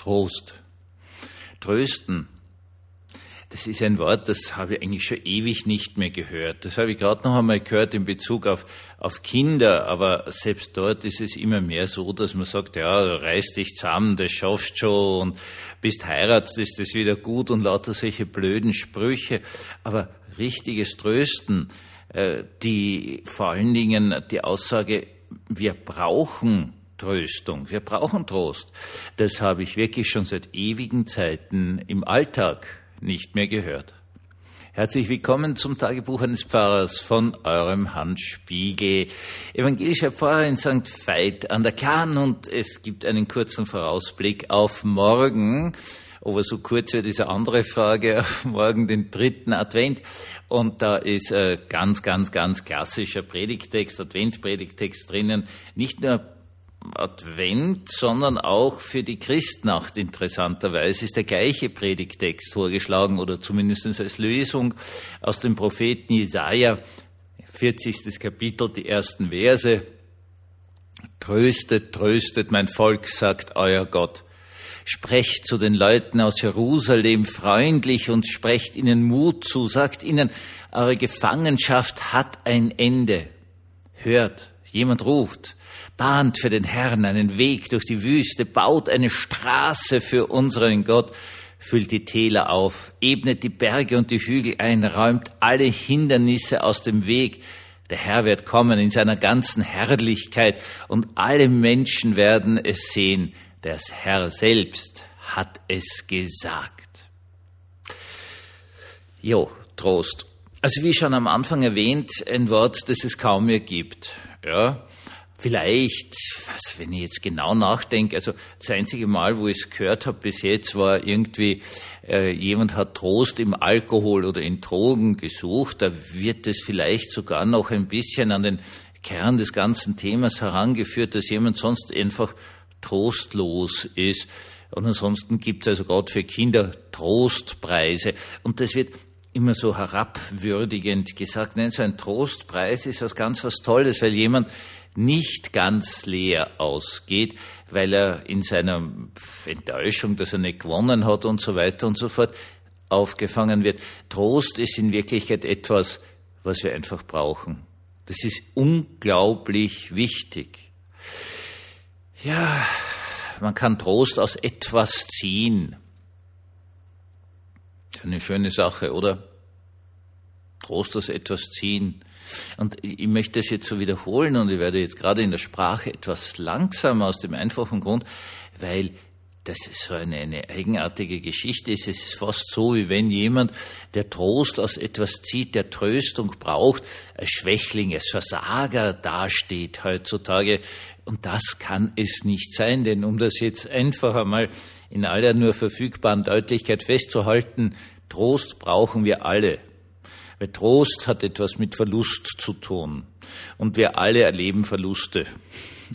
Trost. Trösten. Das ist ein Wort, das habe ich eigentlich schon ewig nicht mehr gehört. Das habe ich gerade noch einmal gehört in Bezug auf, auf Kinder, aber selbst dort ist es immer mehr so, dass man sagt, ja, reiß dich zusammen, das schaffst schon und bist heiratst, ist das wieder gut und lauter solche blöden Sprüche. Aber richtiges Trösten, äh, die vor allen Dingen die Aussage, wir brauchen Tröstung, wir brauchen Trost. Das habe ich wirklich schon seit ewigen Zeiten im Alltag nicht mehr gehört. Herzlich willkommen zum Tagebuch eines Pfarrers von eurem Hans Spiegel, evangelischer Pfarrer in St. Veit an der Kahn und es gibt einen kurzen Vorausblick auf morgen. Aber so kurz wird diese andere Frage morgen, den dritten Advent. Und da ist ein ganz, ganz, ganz klassischer Predigtext, Adventpredigtext drinnen. Nicht nur Advent, sondern auch für die Christnacht interessanterweise ist der gleiche Predigtext vorgeschlagen oder zumindest als Lösung aus dem Propheten Jesaja, 40. Kapitel, die ersten Verse. Tröstet, tröstet mein Volk, sagt euer Gott. Sprecht zu den Leuten aus Jerusalem freundlich und sprecht ihnen Mut zu, sagt ihnen, eure Gefangenschaft hat ein Ende. Hört, jemand ruft, bahnt für den Herrn einen Weg durch die Wüste, baut eine Straße für unseren Gott, füllt die Täler auf, ebnet die Berge und die Hügel ein, räumt alle Hindernisse aus dem Weg. Der Herr wird kommen in seiner ganzen Herrlichkeit und alle Menschen werden es sehen. Der Herr selbst hat es gesagt. Jo, Trost. Also wie schon am Anfang erwähnt, ein Wort, das es kaum mehr gibt. Ja, Vielleicht, was, wenn ich jetzt genau nachdenke, also das einzige Mal, wo ich es gehört habe bis jetzt, war irgendwie, äh, jemand hat Trost im Alkohol oder in Drogen gesucht. Da wird es vielleicht sogar noch ein bisschen an den Kern des ganzen Themas herangeführt, dass jemand sonst einfach trostlos ist. Und ansonsten gibt es also gerade für Kinder Trostpreise. Und das wird immer so herabwürdigend gesagt. Nein, so ein Trostpreis ist was ganz was Tolles, weil jemand nicht ganz leer ausgeht, weil er in seiner Enttäuschung, dass er nicht gewonnen hat und so weiter und so fort, aufgefangen wird. Trost ist in Wirklichkeit etwas, was wir einfach brauchen. Das ist unglaublich wichtig. Ja, man kann Trost aus etwas ziehen. Das ist eine schöne Sache, oder? Trost aus etwas ziehen. Und ich möchte es jetzt so wiederholen und ich werde jetzt gerade in der Sprache etwas langsamer aus dem einfachen Grund, weil das ist so eine, eine eigenartige Geschichte ist. Es ist fast so, wie wenn jemand, der Trost aus etwas zieht, der Tröstung braucht, als Schwächling, als Versager dasteht heutzutage. Und das kann es nicht sein, denn um das jetzt einfach einmal in aller nur verfügbaren Deutlichkeit festzuhalten, Trost brauchen wir alle. Weil Trost hat etwas mit Verlust zu tun. Und wir alle erleben Verluste.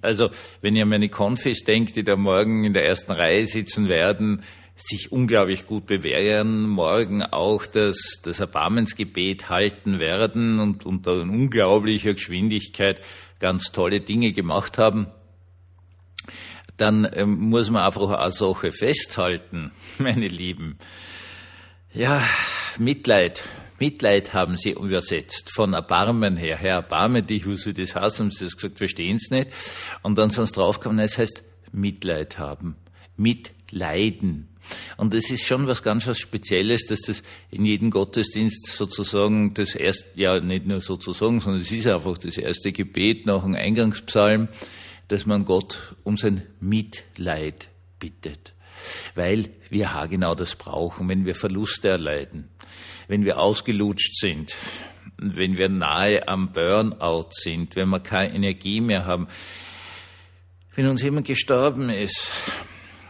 Also, wenn ihr an meine Konfis denkt, die da morgen in der ersten Reihe sitzen werden, sich unglaublich gut bewähren, morgen auch das, das Erbarmensgebet halten werden und unter unglaublicher Geschwindigkeit ganz tolle Dinge gemacht haben, dann ähm, muss man einfach eine Sache festhalten, meine Lieben. Ja, Mitleid Mitleid haben sie übersetzt, von Erbarmen her. Herr, erbarme dich, wo sie das heißt, haben sie das gesagt, verstehen es nicht. Und dann sind sie draufgekommen, es heißt Mitleid haben. Mitleiden. Und es ist schon was ganz was Spezielles, dass das in jedem Gottesdienst sozusagen das erste, ja nicht nur sozusagen, sondern es ist einfach das erste Gebet nach dem Eingangspsalm, dass man Gott um sein Mitleid bittet. Weil wir genau das brauchen, wenn wir Verluste erleiden wenn wir ausgelutscht sind, wenn wir nahe am Burnout sind, wenn wir keine Energie mehr haben, wenn uns jemand gestorben ist.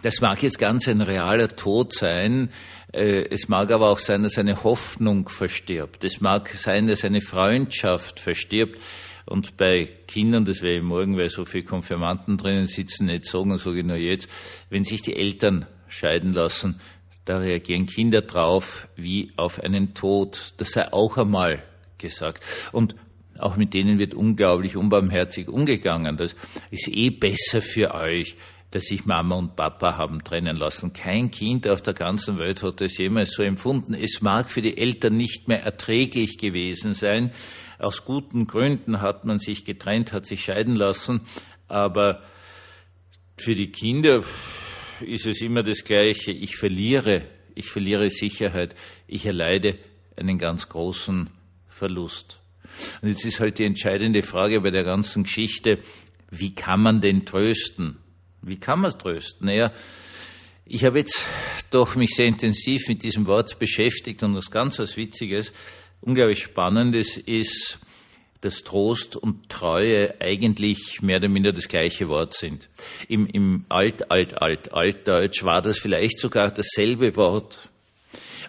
Das mag jetzt ganz ein realer Tod sein. Äh, es mag aber auch sein, dass eine Hoffnung verstirbt. Es mag sein, dass eine Freundschaft verstirbt. Und bei Kindern, das ich morgen, weil so viele Konfirmanten drinnen sitzen, nicht sagen, sage ich nur jetzt, wenn sich die Eltern scheiden lassen, da reagieren Kinder drauf wie auf einen Tod. Das sei auch einmal gesagt. Und auch mit denen wird unglaublich unbarmherzig umgegangen. Das ist eh besser für euch, dass sich Mama und Papa haben trennen lassen. Kein Kind auf der ganzen Welt hat es jemals so empfunden. Es mag für die Eltern nicht mehr erträglich gewesen sein. Aus guten Gründen hat man sich getrennt, hat sich scheiden lassen. Aber für die Kinder ist es immer das Gleiche. Ich verliere, ich verliere Sicherheit. Ich erleide einen ganz großen Verlust. Und jetzt ist halt die entscheidende Frage bei der ganzen Geschichte, wie kann man denn trösten? Wie kann man es trösten? Naja, ich habe jetzt doch mich sehr intensiv mit diesem Wort beschäftigt und was ganz was Witziges, unglaublich Spannendes ist, dass Trost und Treue eigentlich mehr oder minder das gleiche Wort sind. Im, im Alt, Alt, Alt, Altdeutsch war das vielleicht sogar dasselbe Wort.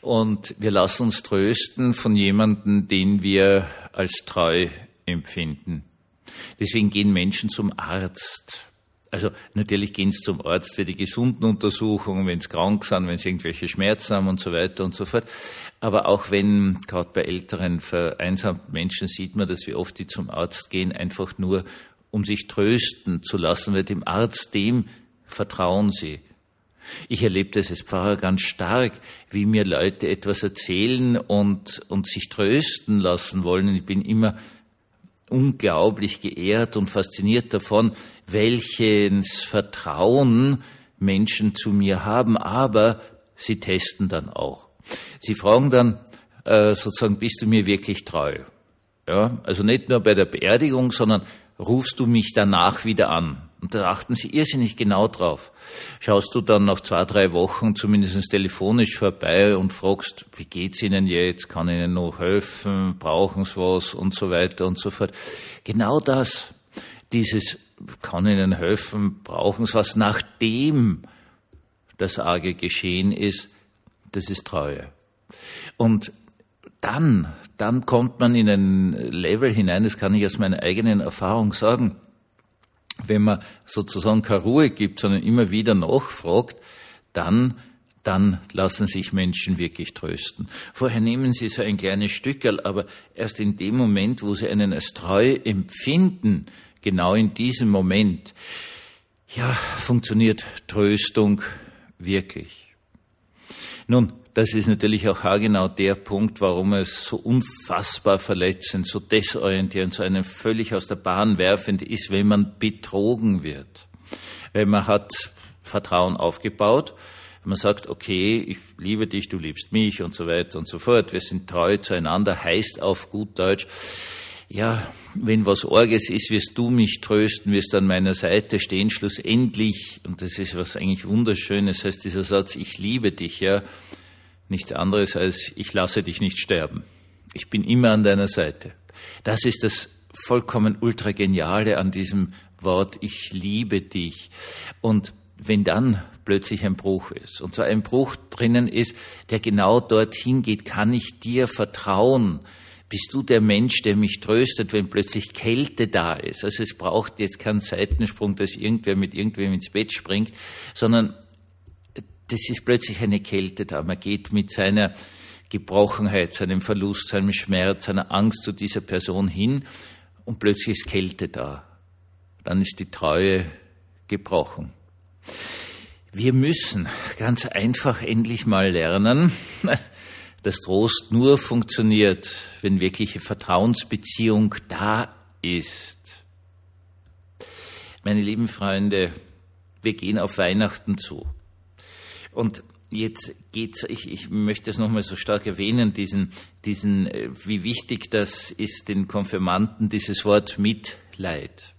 Und wir lassen uns trösten von jemandem, den wir als treu empfinden. Deswegen gehen Menschen zum Arzt. Also natürlich gehen sie zum Arzt für die gesunden Untersuchungen, wenn sie krank sind, wenn sie irgendwelche Schmerzen haben und so weiter und so fort. Aber auch wenn, gerade bei älteren, vereinsamten Menschen sieht man, dass wir oft die zum Arzt gehen, einfach nur, um sich trösten zu lassen, weil dem Arzt, dem vertrauen sie. Ich erlebe das als Pfarrer ganz stark, wie mir Leute etwas erzählen und, und sich trösten lassen wollen. Ich bin immer unglaublich geehrt und fasziniert davon, welches Vertrauen Menschen zu mir haben, aber sie testen dann auch. Sie fragen dann äh, sozusagen, bist du mir wirklich treu? Ja, also nicht nur bei der Beerdigung, sondern rufst du mich danach wieder an? Und da achten sie irrsinnig genau drauf. Schaust du dann nach zwei, drei Wochen zumindest telefonisch vorbei und fragst, wie geht's Ihnen jetzt? Kann ich Ihnen noch helfen? Brauchen Sie was? Und so weiter und so fort. Genau das, dieses, kann Ihnen helfen? Brauchen Sie was? Nachdem das Arge geschehen ist, das ist Treue. Und dann, dann kommt man in ein Level hinein, das kann ich aus meiner eigenen Erfahrung sagen, wenn man sozusagen keine Ruhe gibt, sondern immer wieder nachfragt, dann dann lassen sich Menschen wirklich trösten. Vorher nehmen sie so ein kleines Stückel, aber erst in dem Moment, wo sie einen als treu empfinden, genau in diesem Moment, ja, funktioniert Tröstung wirklich. Nun, das ist natürlich auch haargenau der Punkt, warum es so unfassbar verletzend, so desorientierend, so einen völlig aus der Bahn werfend ist, wenn man betrogen wird. Weil man hat Vertrauen aufgebaut, man sagt, okay, ich liebe dich, du liebst mich und so weiter und so fort, wir sind treu zueinander, heißt auf gut Deutsch, ja, wenn was Orges ist, wirst du mich trösten, wirst an meiner Seite stehen, schlussendlich, und das ist was eigentlich Wunderschönes, heißt dieser Satz, ich liebe dich, ja, nichts anderes als ich lasse dich nicht sterben. Ich bin immer an deiner Seite. Das ist das vollkommen ultra geniale an diesem Wort ich liebe dich. Und wenn dann plötzlich ein Bruch ist und so ein Bruch drinnen ist, der genau dorthin geht, kann ich dir vertrauen? Bist du der Mensch, der mich tröstet, wenn plötzlich Kälte da ist? Also es braucht jetzt keinen Seitensprung, dass irgendwer mit irgendwem ins Bett springt, sondern das ist plötzlich eine Kälte da. Man geht mit seiner Gebrochenheit, seinem Verlust, seinem Schmerz, seiner Angst zu dieser Person hin und plötzlich ist Kälte da. Dann ist die Treue gebrochen. Wir müssen ganz einfach endlich mal lernen, dass Trost nur funktioniert, wenn wirkliche Vertrauensbeziehung da ist. Meine lieben Freunde, wir gehen auf Weihnachten zu. Und jetzt geht's, ich, ich möchte es nochmal so stark erwähnen, diesen, diesen, äh, wie wichtig das ist, den Konfirmanten, dieses Wort Mitleid.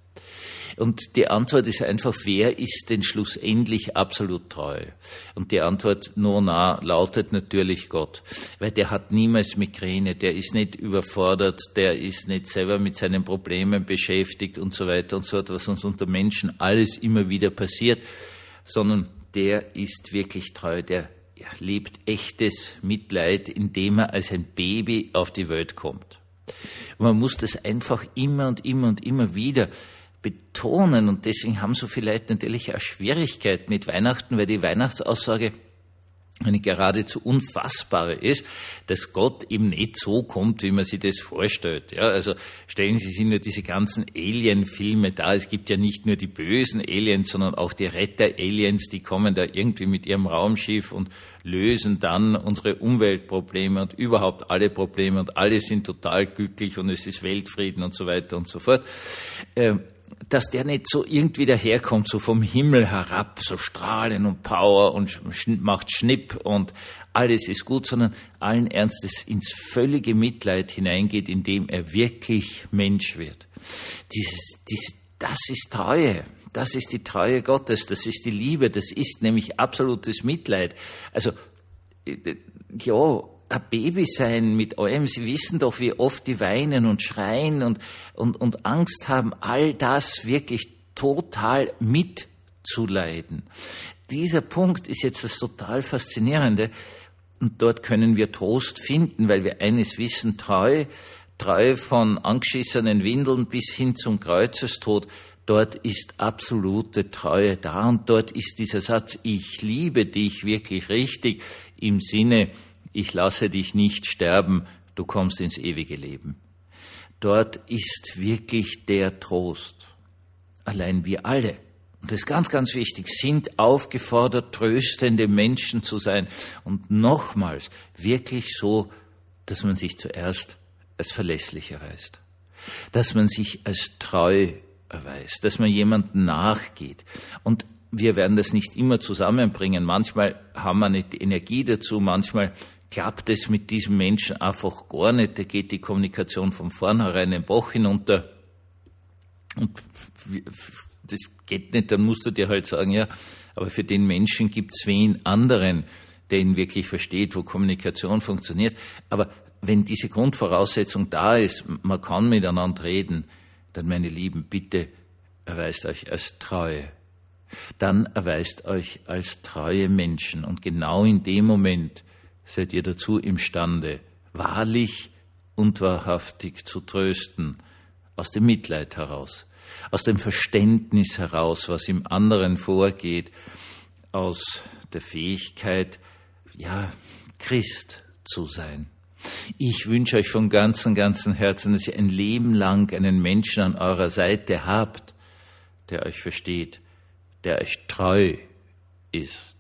Und die Antwort ist einfach, wer ist denn schlussendlich absolut treu? Und die Antwort nur nah lautet natürlich Gott, weil der hat niemals Migräne, der ist nicht überfordert, der ist nicht selber mit seinen Problemen beschäftigt und so weiter und so fort, was uns unter Menschen alles immer wieder passiert, sondern der ist wirklich treu, der lebt echtes Mitleid, indem er als ein Baby auf die Welt kommt. Man muss das einfach immer und immer und immer wieder betonen und deswegen haben so viele Leute natürlich auch Schwierigkeiten mit Weihnachten, weil die Weihnachtsaussage eine geradezu unfassbare ist, dass Gott eben nicht so kommt, wie man sich das vorstellt. Ja, also stellen Sie sich nur diese ganzen Alien-Filme da. Es gibt ja nicht nur die bösen Aliens, sondern auch die Retter-Aliens, die kommen da irgendwie mit ihrem Raumschiff und lösen dann unsere Umweltprobleme und überhaupt alle Probleme und alle sind total glücklich und es ist Weltfrieden und so weiter und so fort. Ähm, dass der nicht so irgendwie daherkommt, so vom Himmel herab, so strahlen und Power und macht Schnipp und alles ist gut, sondern allen Ernstes ins völlige Mitleid hineingeht, indem er wirklich Mensch wird. Dieses, dieses, das ist Treue. Das ist die Treue Gottes. Das ist die Liebe. Das ist nämlich absolutes Mitleid. Also, äh, ja, ein Baby sein mit allem. Sie wissen doch, wie oft die weinen und schreien und, und, und Angst haben, all das wirklich total mitzuleiden. Dieser Punkt ist jetzt das total Faszinierende. Und dort können wir Trost finden, weil wir eines wissen, treu, treu von angeschissenen Windeln bis hin zum Kreuzestod, dort ist absolute Treue da und dort ist dieser Satz, ich liebe dich wirklich richtig im Sinne, ich lasse dich nicht sterben, du kommst ins ewige Leben. Dort ist wirklich der Trost. Allein wir alle, und das ist ganz, ganz wichtig, sind aufgefordert, tröstende Menschen zu sein. Und nochmals, wirklich so, dass man sich zuerst als verlässlich erweist, dass man sich als treu erweist, dass man jemandem nachgeht. Und wir werden das nicht immer zusammenbringen. Manchmal haben wir nicht die Energie dazu, manchmal klappt es mit diesem Menschen einfach gar nicht. Da geht die Kommunikation von vornherein den Bach hinunter. Und das geht nicht, dann musst du dir halt sagen, ja, aber für den Menschen gibt es wen anderen, der ihn wirklich versteht, wo Kommunikation funktioniert. Aber wenn diese Grundvoraussetzung da ist, man kann miteinander reden, dann, meine Lieben, bitte erweist euch als Treue. Dann erweist euch als treue Menschen. Und genau in dem Moment, seid ihr dazu imstande, wahrlich und wahrhaftig zu trösten, aus dem Mitleid heraus, aus dem Verständnis heraus, was im anderen vorgeht, aus der Fähigkeit, ja, Christ zu sein. Ich wünsche euch von ganzem, ganzem Herzen, dass ihr ein Leben lang einen Menschen an eurer Seite habt, der euch versteht, der euch treu ist.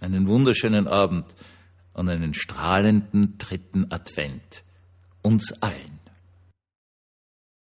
Einen wunderschönen Abend und einen strahlenden dritten Advent uns allen.